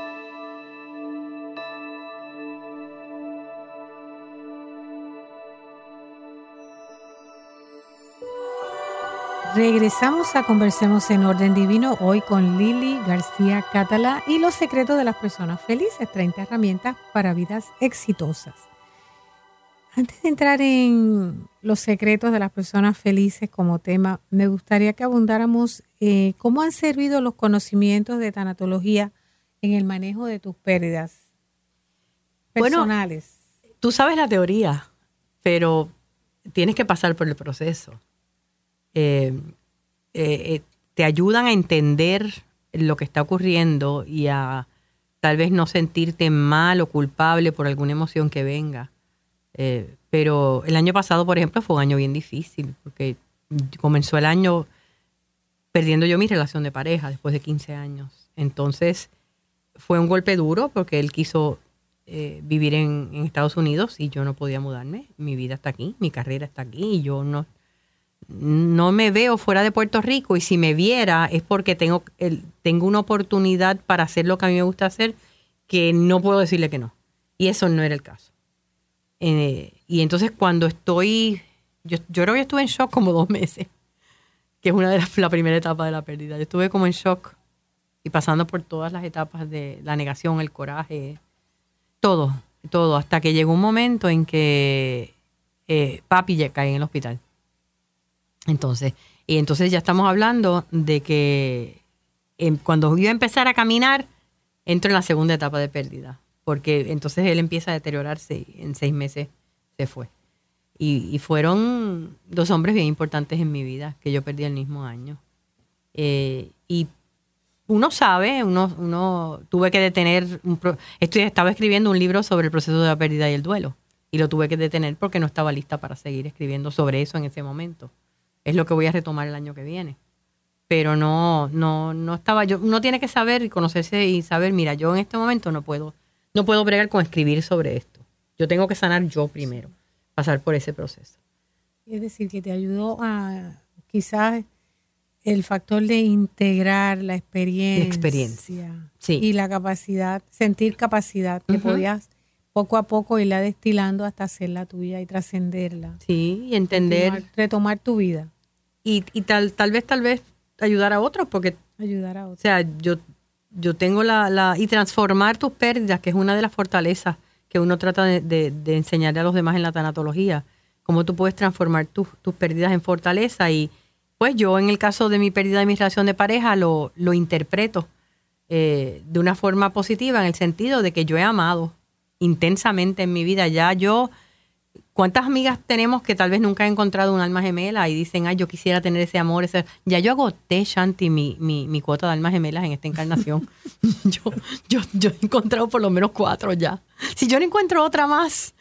Regresamos a Conversemos en Orden Divino hoy con Lili García Catala y los secretos de las personas felices, 30 herramientas para vidas exitosas. Antes de entrar en los secretos de las personas felices como tema, me gustaría que abundáramos eh, cómo han servido los conocimientos de tanatología en el manejo de tus pérdidas personales.
tú sabes la teoría, pero tienes que pasar por el proceso. Eh, eh, eh, te ayudan a entender lo que está ocurriendo y a tal vez no sentirte mal o culpable por alguna emoción que venga. pero el año pasado, por ejemplo, fue un año bien difícil porque comenzó el año perdiendo yo mi relación de pareja después de 15 años. Entonces fue un golpe duro porque él quiso vivir en, en, Estados Unidos y yo no podía mudarme. Mi vida está aquí, mi carrera está aquí y yo no no me veo fuera de Puerto Rico y si me viera es porque tengo, tengo una oportunidad para hacer lo que a mí me gusta hacer que no puedo decirle que no. Y eso no era el caso. Eh, y entonces cuando estoy, yo, yo creo que estuve en shock como dos meses, que es una de las la primera etapa de la pérdida. Yo estuve como en shock y pasando por todas las etapas de la negación, el coraje, todo, todo, hasta que llegó un momento en que eh, papi ya cae en el hospital entonces, y entonces ya estamos hablando de que em, cuando yo empezar a caminar, entro en la segunda etapa de pérdida, porque entonces él empieza a deteriorarse y en seis meses se fue. Y, fueron dos hombres bien importantes en mi vida, que yo perdí el mismo año. Eh, y uno sabe, uno, uno tuve que detener, un estoy, estaba escribiendo un libro sobre el proceso de la pérdida y el duelo, y lo tuve que detener porque no estaba lista para seguir escribiendo sobre eso en ese momento es lo que voy a retomar el año que viene. Pero no, no, no estaba yo, uno tiene que saber y conocerse y saber, mira, yo en este momento no puedo, no puedo bregar con escribir sobre esto. Yo tengo que sanar yo primero, pasar por ese proceso.
Es decir, que te ayudó a quizás el factor de integrar la experiencia,
experiencia.
y la capacidad, sentir capacidad que podías poco a poco irla destilando hasta hacerla tuya y trascenderla.
Sí, y entender.
retomar tu vida
y, y tal, tal vez, tal vez ayudar a otros, porque...
Ayudar a otros.
O sea, yo, yo tengo la, la... Y transformar tus pérdidas, que es una de las fortalezas que uno trata de, de, enseñarle a los demás en la tanatología. Cómo tú puedes transformar tus, tus pérdidas en fortaleza. Y pues yo, en el caso de mi pérdida de mi relación de pareja, lo, lo interpreto eh, de una forma positiva, en el sentido de que yo he amado intensamente en mi vida. Ya yo ¿Cuántas amigas tenemos que tal vez nunca han encontrado un alma gemela y dicen, ay, yo quisiera tener ese amor? Ese... Ya yo agoté, Shanti, mi, mi, mi cuota de almas gemelas en esta encarnación. yo, yo, yo he encontrado por lo menos cuatro ya. Si yo no encuentro otra más,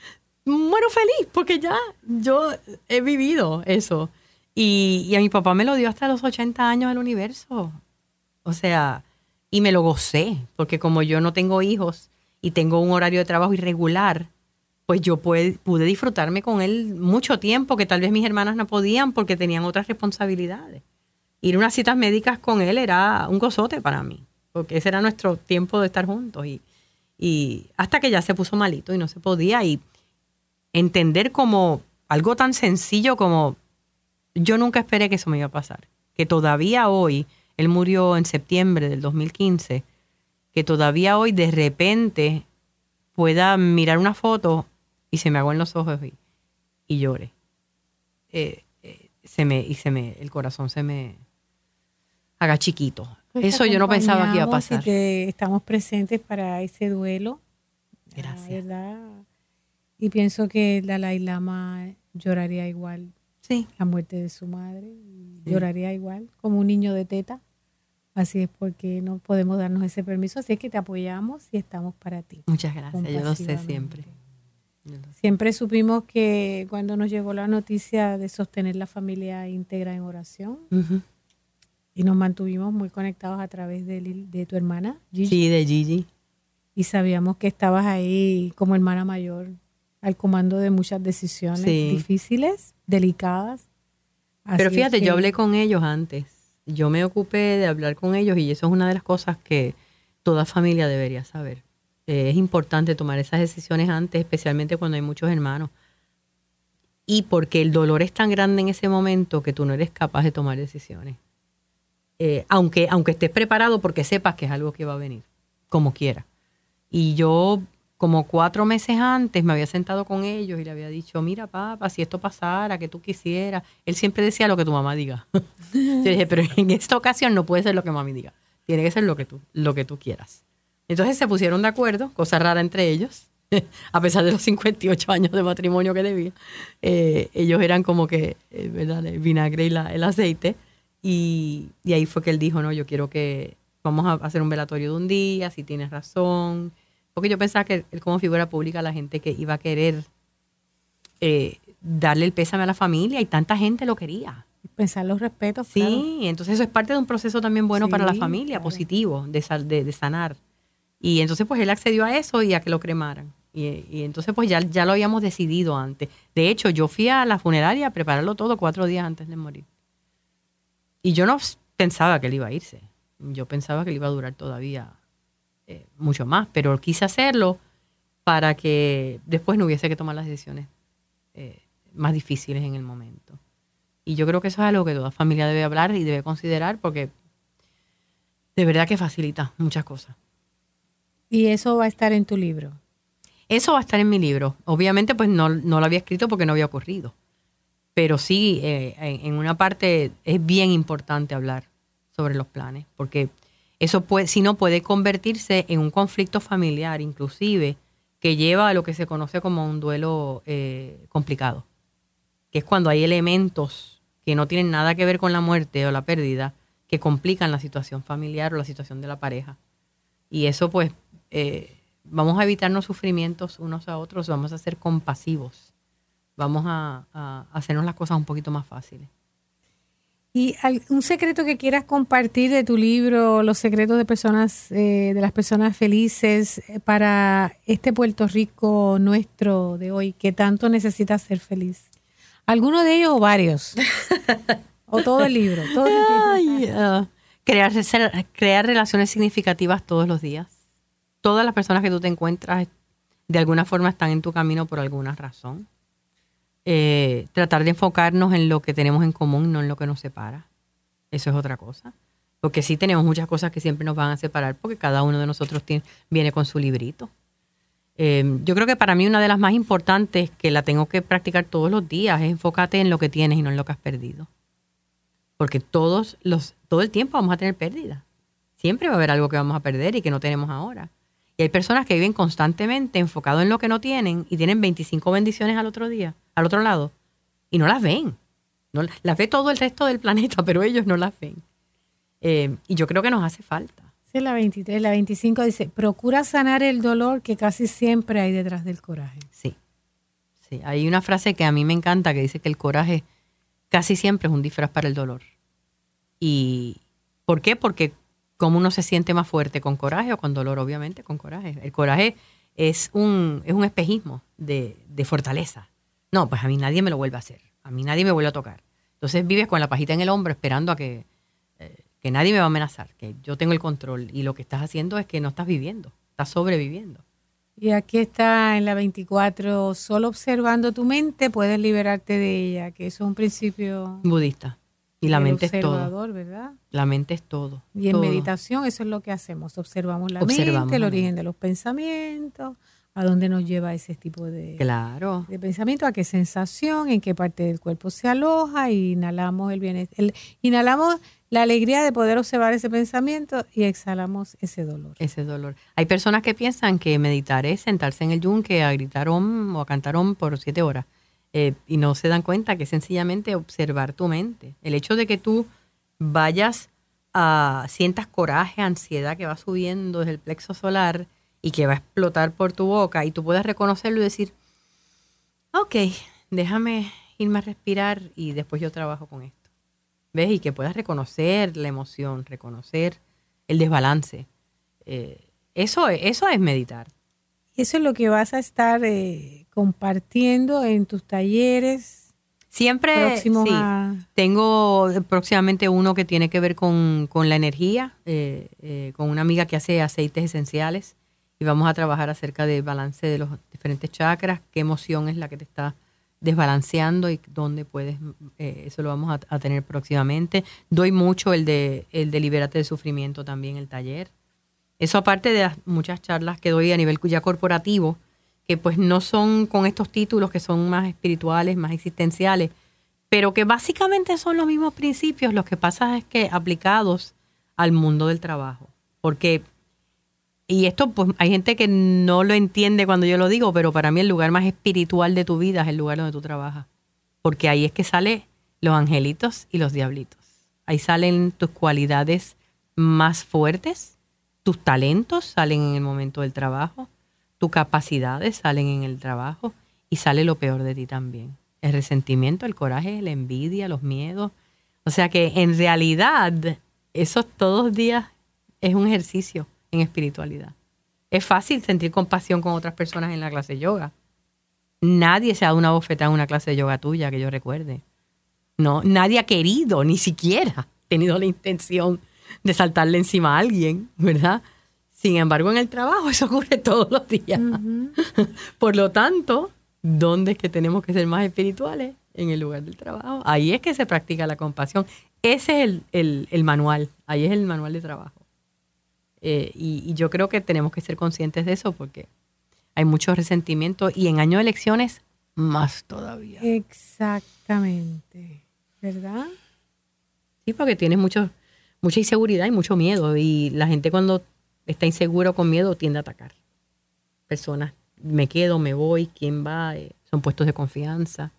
muero feliz porque ya yo he vivido eso. Y, y a mi papá me lo dio hasta los 80 años del universo. O sea, y me lo gocé, porque como yo no tengo hijos y tengo un horario de trabajo irregular, pues yo pude, disfrutarme con él mucho tiempo que tal vez mis hermanas no podían porque tenían otras responsabilidades. Ir a unas citas médicas con él era un gozote para mí, porque ese era nuestro tiempo de estar juntos. Y, Y hasta que ya se puso malito y no se podía. Y entender como algo tan sencillo como yo nunca esperé que eso me iba a pasar. Que todavía hoy, él murió en septiembre del 2015, que todavía hoy de repente pueda mirar una foto y se me hago en los ojos y, y llore. Eh, eh, se me, y se me, el corazón se me haga chiquito.
Pues
Eso yo no pensaba que iba a pasar.
que estamos presentes para ese duelo.
Gracias.
¿verdad? Y pienso que el Dalai Lama lloraría igual
Sí.
la muerte de su madre.
Sí.
Lloraría igual, como un niño de teta. Así es porque no podemos darnos ese permiso. Así es que te apoyamos y estamos para ti.
Muchas gracias. Yo lo sé siempre.
Siempre supimos que cuando nos llegó la noticia de sostener la familia íntegra en oración y nos mantuvimos muy conectados a través de, tu hermana, Gigi,
Sí, de Gigi.
y sabíamos que estabas ahí como hermana mayor al comando de muchas decisiones
Sí.
difíciles, delicadas. Así
Pero fíjate,
que-
yo hablé con ellos antes. Yo me ocupé de hablar con ellos y eso es una de las cosas que toda familia debería saber. Eh, es importante tomar esas decisiones antes, especialmente cuando hay muchos hermanos. Y porque el dolor es tan grande en ese momento que tú no eres capaz de tomar decisiones. Eh, aunque, aunque estés preparado porque sepas que es algo que va a venir, como quiera. Y yo, como cuatro meses antes, me había sentado con ellos y le había dicho, mira, papá, si esto pasara, que tú quisieras. Él siempre decía lo que tu mamá diga. Yo dije, pero en esta ocasión no puede ser lo que mami diga. Tiene que ser lo que tú, lo que tú quieras. Entonces se pusieron de acuerdo, cosa rara entre ellos, a pesar de los 58 años de matrimonio que debía. Eh, ellos eran como que, eh, ¿verdad? El vinagre y la- el aceite. Y, y ahí fue que él dijo, no, yo quiero que vamos a hacer un velatorio de un día, si tienes razón. Porque yo pensaba que él como figura pública, la gente que iba a querer eh, darle el pésame a la familia y tanta gente lo quería.
Pensar los respetos.
Sí,
claro.
entonces eso es parte de un proceso también bueno para la familia,
claro.
positivo, de, de sanar. Y entonces pues él accedió a eso y a que lo cremaran. Y, y entonces pues ya, ya lo habíamos decidido antes. De hecho, yo fui a la funeraria a prepararlo todo cuatro días antes de morir. Y yo no pensaba que él iba a irse. Yo pensaba que él iba a durar todavía eh, mucho más, pero quise hacerlo para que después no hubiese que tomar las decisiones eh, más difíciles en el momento. Y yo creo que eso es algo que toda familia debe hablar y debe considerar porque de verdad que facilita muchas cosas.
Y eso va a estar en tu libro.
Eso va a estar en mi libro. Obviamente, pues no, no lo había escrito porque no había ocurrido. Pero sí, eh, en, una parte es bien importante hablar sobre los planes, porque eso puede, si no, puede convertirse en un conflicto familiar, inclusive, que lleva a lo que se conoce como un duelo eh, complicado, que es cuando hay elementos que no tienen nada que ver con la muerte o la pérdida, que complican la situación familiar o la situación de la pareja. Y eso, pues, eh, vamos a evitarnos sufrimientos unos a otros, vamos a ser compasivos, vamos a, a hacernos las cosas un poquito más fáciles.
Y un secreto que quieras compartir de tu libro, los secretos de personas, eh, de las personas felices eh, para este Puerto Rico nuestro de hoy, que tanto necesita ser feliz. ¿Alguno de ellos o varios? o todo el libro. Todo el libro.
Ay, ah, crear relaciones significativas todos los días. Todas las personas que tú te encuentras de alguna forma están en tu camino por alguna razón. Eh, tratar de enfocarnos en lo que tenemos en común, no en lo que nos separa. Eso es otra cosa. Porque sí tenemos muchas cosas que siempre nos van a separar porque cada uno de nosotros tiene- viene con su librito. Eh, yo creo que para mí una de las más importantes que la tengo que practicar todos los días es enfócate en lo que tienes y no en lo que has perdido porque todos los todo el tiempo vamos a tener pérdidas. Siempre va a haber algo que vamos a perder y que no tenemos ahora. Y hay personas que viven constantemente enfocados en lo que no tienen y tienen 25 bendiciones al otro día, al otro lado, y no las ven. No, las ve todo el resto del planeta, pero ellos no las ven. Eh, y yo creo que nos hace falta.
Es la 23, la 25 dice, procura sanar el dolor que casi siempre hay detrás del coraje.
Sí. Sí, hay una frase que a mí me encanta que dice que el coraje casi siempre es un disfraz para el dolor. ¿Y por qué? Porque como uno se siente más fuerte con coraje o con dolor, obviamente con coraje. El coraje es un, es un espejismo de, de fortaleza. No, pues a mí nadie me lo vuelve a hacer. A mí nadie me vuelve a tocar. Entonces vives con la pajita en el hombro esperando a que, eh, que nadie me va a amenazar, que yo tengo el control. Y lo que estás haciendo es que no estás viviendo, estás sobreviviendo.
Y aquí está en la 24, solo observando tu mente puedes liberarte de ella, que eso es un principio
budista. Y la mente es todo.
¿verdad?
La mente es todo.
Y en meditación eso es lo que hacemos, observamos la mente, el origen de los pensamientos, a dónde nos lleva ese tipo de,
claro.
de pensamiento, a qué sensación, en qué parte del cuerpo se aloja, y inhalamos el bienestar, inhalamos la alegría de poder observar ese pensamiento y exhalamos ese dolor.
Ese dolor. Hay personas que piensan que meditar es sentarse en el yunque a gritar om o a cantar om por siete horas. Eh, y no se dan cuenta que es sencillamente observar tu mente. El hecho de que tú vayas a, sientas coraje, ansiedad que va subiendo desde el plexo solar y que va a explotar por tu boca y tú puedas reconocerlo y decir, ok, déjame irme a respirar y después yo trabajo con esto. ¿Ves? Y que puedas reconocer la emoción, reconocer el desbalance. Eh, eso, eso es meditar.
Eso es lo que vas a estar eh, compartiendo en tus talleres.
Siempre sí, tengo próximamente uno que tiene que ver con, la energía, eh, eh, con una amiga que hace aceites esenciales y vamos a trabajar acerca del balance de los diferentes chakras, qué emoción es la que te está desbalanceando y dónde puedes, eso lo vamos a, a, tener próximamente. Doy mucho el de, el de del Sufrimiento también, el taller. Eso aparte de las muchas charlas que doy a nivel ya corporativo, que pues no son con estos títulos que son más espirituales, más existenciales, pero que básicamente son los mismos principios, lo que pasa es que aplicados al mundo del trabajo. Porque, y esto pues hay gente que no lo entiende cuando yo lo digo, pero para mí el lugar más espiritual de tu vida es el lugar donde tú trabajas. Porque ahí es que salen los angelitos y los diablitos. Ahí salen tus cualidades más fuertes tus talentos salen en el momento del trabajo, tus capacidades salen en el trabajo y sale lo peor de ti también. El resentimiento, el coraje, la envidia, los miedos. O sea que en realidad eso todos días es un ejercicio en espiritualidad. Es fácil sentir compasión con otras personas en la clase de yoga. Nadie se ha dado una bofetada en una clase de yoga tuya que yo recuerde. No, nadie ha querido, ni siquiera tenido la intención de saltarle encima a alguien, ¿verdad? Sin embargo, en el trabajo eso ocurre todos los días. Por lo tanto, ¿dónde es que tenemos que ser más espirituales? En el lugar del trabajo. Ahí es que se practica la compasión. Ese es el, manual, ahí es el manual de trabajo. Eh, y, y, yo creo que tenemos que ser conscientes de eso porque hay mucho resentimiento y en año de elecciones más todavía.
Exactamente, ¿verdad?
Sí, porque tienes muchos mucha inseguridad y mucho miedo. Y la gente cuando está insegura o con miedo tiende a atacar. Personas, me quedo, me voy, quién va, eh, son puestos de confianza.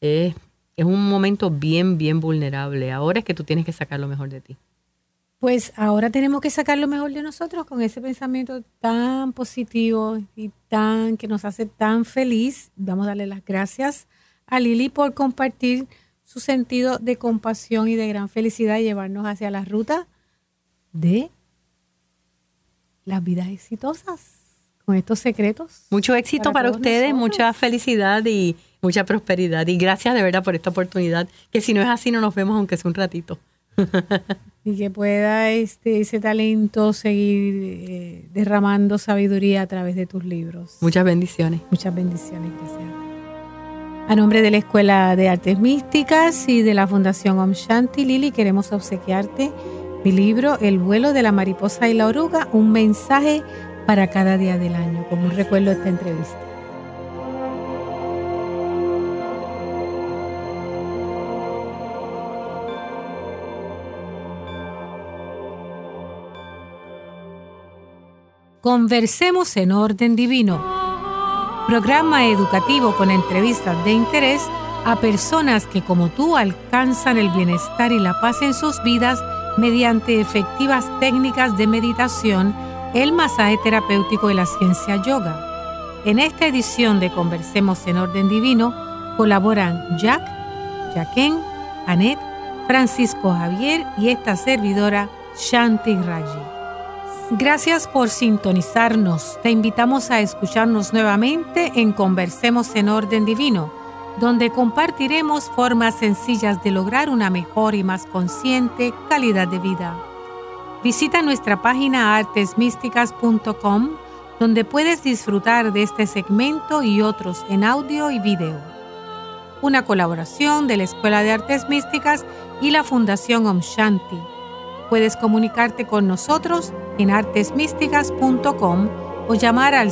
es un momento bien, bien vulnerable. Ahora es que tú tienes que sacar lo mejor de ti.
Pues ahora tenemos que sacar lo mejor de nosotros con ese pensamiento tan positivo y tan que nos hace tan feliz. Vamos a darle las gracias a Lili por compartir su sentido de compasión y de gran felicidad y llevarnos hacia la ruta de las vidas exitosas con estos secretos.
Mucho éxito para, ustedes, mucha felicidad y mucha prosperidad. Y gracias de verdad por esta oportunidad, que si no es así no nos vemos aunque sea un ratito.
y que pueda este, ese talento seguir eh, derramando sabiduría a través de tus libros.
Muchas bendiciones.
Muchas bendiciones, gracias. A nombre de la Escuela de Artes Místicas y de la Fundación Om Shanti Lili, queremos obsequiarte mi libro El vuelo de la mariposa y la oruga, un mensaje para cada día del año, como un recuerdo de esta entrevista. Conversemos en orden divino programa educativo con entrevistas de interés a personas que como tú alcanzan el bienestar y la paz en sus vidas mediante efectivas técnicas de meditación, el masaje terapéutico y la ciencia yoga. En esta edición de Conversemos en Orden Divino colaboran Jack, Jaquen, Anet, Francisco Javier y esta servidora Shanti Raji. Gracias por sintonizarnos. Te invitamos a escucharnos nuevamente en Conversemos en Orden Divino, donde compartiremos formas sencillas de lograr una mejor y más consciente calidad de vida. Visita nuestra página artesmísticas.com donde puedes disfrutar de este segmento y otros en audio y video. Una colaboración de la Escuela de Artes Místicas y la Fundación Om Shanti. Puedes comunicarte con nosotros en artesmísticas.com o llamar al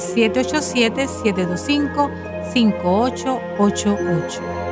787-725-5888.